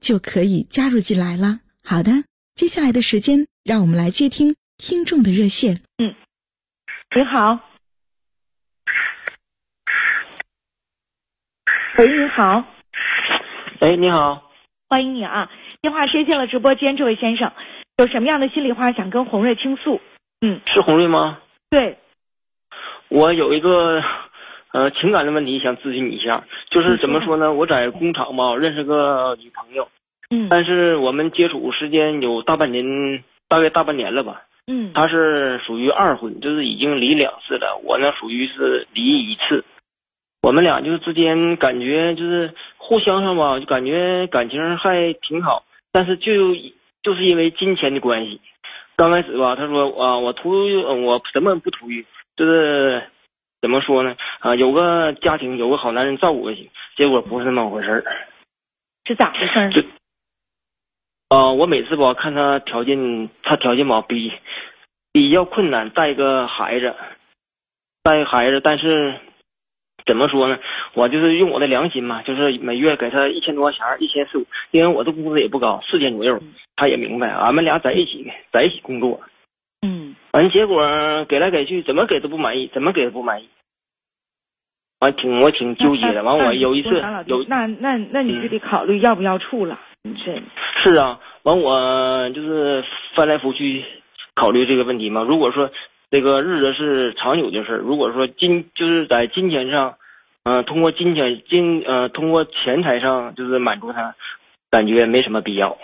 就可以加入进来了。好的，接下来的时间，让我们来接听听众的热线。嗯，你好，喂，你好，喂，你好，欢迎你啊！电话接进了直播间，这位先生有什么样的心里话想跟红瑞倾诉？嗯，是红瑞吗？对，我有一个呃情感的问题想咨询你一下，就是怎么说呢？我在工厂嘛认识个女朋友，嗯，但是我们接触时间有大半年，大概大半年了吧。嗯，她是属于二婚，就是已经离两次了。我呢属于是离一次。我们俩就是之间感觉就是互相上吧，就感觉感情还挺好，但是就就是因为金钱的关系。刚开始吧，她说啊，我图我什么不图于，就是怎么说呢？啊，有个家庭，有个好男人照顾就行。结果不是那么回事儿，是咋回事儿？就啊，我每次吧看他条件，他条件吧比比较困难，带个孩子，带个孩子，但是。怎么说呢？我就是用我的良心嘛，就是每月给他一千多块钱，一千四五，因为我的工资也不高，四千左右。他也明白，俺们俩在一起，在一起工作。嗯。完结果给来给去，怎么给都不满意，怎么给都不满意。完挺我挺纠结的。完我有一次有那那那你就得考虑要不要处了。你这。是啊，完我就是翻来覆去考虑这个问题嘛。如果说。这个日子是长久的事。如果说金就是在金钱上，嗯，通过金钱金呃，通过钱财上就是满足他，感觉没什么必要。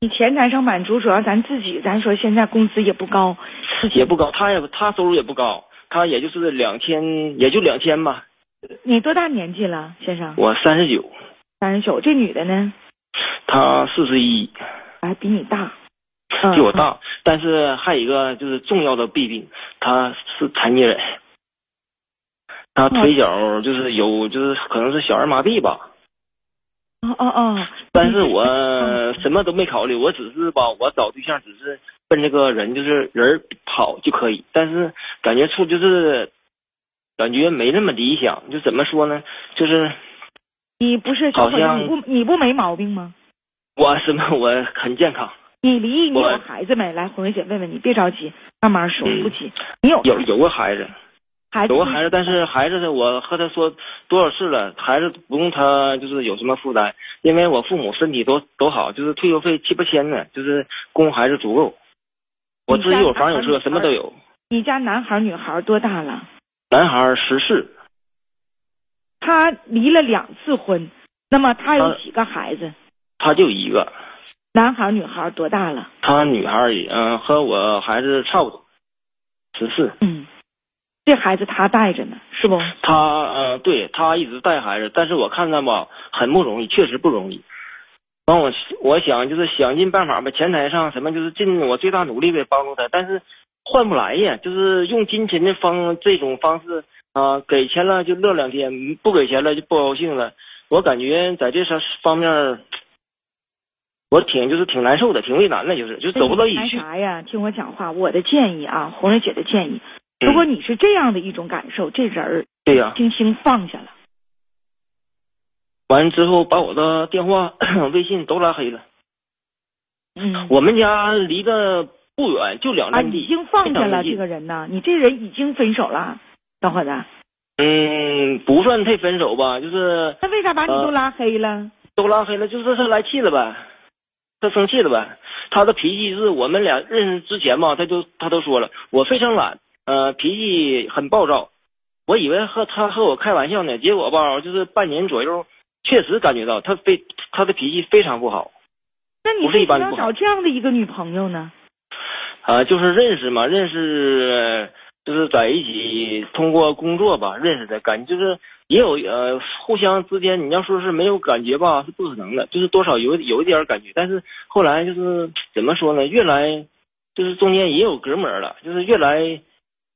你钱财上满足，主要咱自己，咱说现在工资也不高，也不高，他也他收入也不高，他也就是两千，也就两千吧。你多大年纪了，先生？我三十九。三十九，这女的呢？她四十一。还比你大。比我大，但是还有一个就是重要的弊病，她是残疾人，她腿脚就是有就是可能是小儿麻痹吧。哦哦哦。但是我什么都没考虑，我只是吧，我找对象只是奔这个人就是人好就可以，但是感觉处就是感觉没那么理想，就怎么说呢？就是你不是好像你不你不没毛病吗？我什么我很健康。你离异，你有孩子没？来，红梅姐问问你，别着急，慢慢说，不急。你有有有个孩子，孩子有个孩子，但是孩子呢，我和他说多少次了，孩子不用他就是有什么负担，因为我父母身体都都好，就是退休费七八千呢，就是供孩子足够。我自己有房有车，什么都有。你家男孩女孩多大了？男孩十四。他离了两次婚，那么他有几个孩子？他就一个。男孩女孩多大了？他女孩也嗯和我孩子差不多，十四。嗯，这孩子他带着呢，是不？他呃，对他一直带孩子，但是我看他吧，很不容易，确实不容易。完我我想就是想尽办法吧，前台上什么就是尽我最大努力的帮助他，但是换不来呀，就是用金钱的方这种方式啊，给钱了就乐两天，不给钱了就不高兴了。我感觉在这方方面。我挺就是挺难受的，挺为难的，就是就走不到一起。啥呀？听我讲话，我的建议啊，红瑞姐的建议，如果你是这样的一种感受，这人儿对呀，轻轻放下了。完之后，把我的电话、微信都拉黑了。嗯，我们家离得不远，就两站地。已经放下了这个人呢？你这人已经分手了，小伙子。嗯，不算太分手吧，就是。那为啥把你都拉黑了？都拉黑了，就是他来气了呗。他生气了呗。他的脾气是我们俩认识之前嘛，他就他都说了，我非常懒，呃，脾气很暴躁。我以为和他和我开玩笑呢，结果吧，就是半年左右，确实感觉到他非他的脾气非常不好。那你是一为什么找这样的一个女朋友呢？啊、就是认识嘛，认识就是在一起通过工作吧认识的，感觉就是也有呃互相之间，你要说是没有感觉吧，是不可能的，就是多少有有一点感觉，但是后来就是怎么说呢，越来就是中间也有隔膜了，就是越来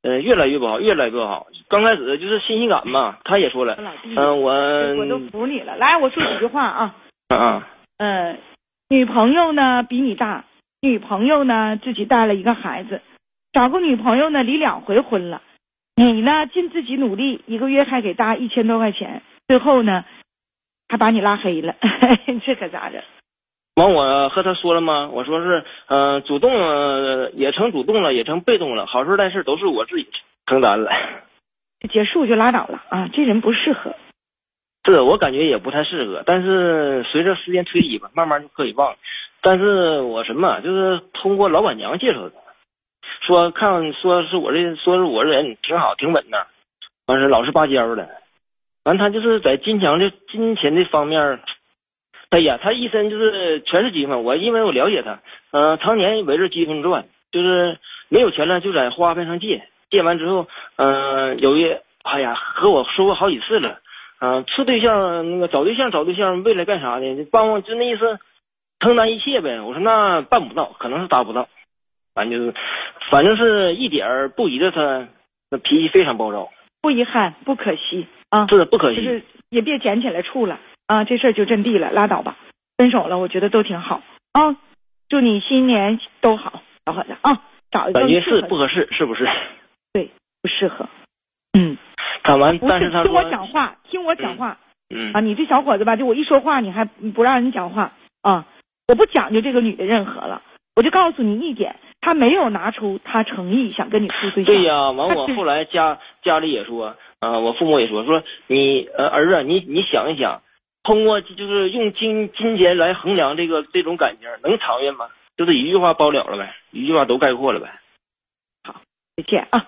呃越来越不好，越来越不好。刚开始就是新鲜感嘛，他也说了嗯、我我都服你了。来，我说几句话啊。啊呃，女朋友呢比你大，女朋友呢自己带了一个孩子，找个女朋友呢离两回婚了，你呢尽自己努力，一个月还给搭一千多块钱，最后呢还把你拉黑了，这可咋整？完，我和他说了吗？我说是，嗯、主动了也成主动了，也成被动了，好事坏事都是我自己承担了。结束就拉倒了啊，这人不适合。是我感觉也不太适合，但是随着时间推移吧，慢慢就可以忘了。但是我什么，就是通过老板娘介绍的，说看说是我这说是我这人挺好，挺稳的，完是老实巴交的。完他就是在金钱这金钱这方面，哎呀，他一身就是全是积分。我因为我了解他，嗯、常年围着积分转，就是没有钱了就在花呗上借，借完之后，嗯、有一哎呀和我说过好几次了。啊，处对象那个找对象找对象，为了干啥呢？就帮我就那意思，承担一切呗。我说那办不到，可能是达不到，反正就是，反正是一点儿不依着他，那脾气非常暴躁，不遗憾，不可惜啊，是不可惜。就是也别捡起来处了啊，这事儿就阵地了，拉倒吧，分手了，我觉得都挺好啊。祝你新年都好，小伙子啊，找一个感觉是不合适，是不是？对不适合，嗯，看完，不但是他听我，讲话，听我讲话、嗯啊！你这小伙子吧，就我一说话，你还不让人讲话啊！我不讲究这个女的任何了，我就告诉你一点，他没有拿出他诚意想跟你处对象。对呀，完我他后来家家里也说，啊、我父母也说，说你呃儿子，你你想一想，通过就是用金金钱来衡量这个这种感情，能长远吗？就是一句话包了了呗，一句话都概括了呗。好再见啊！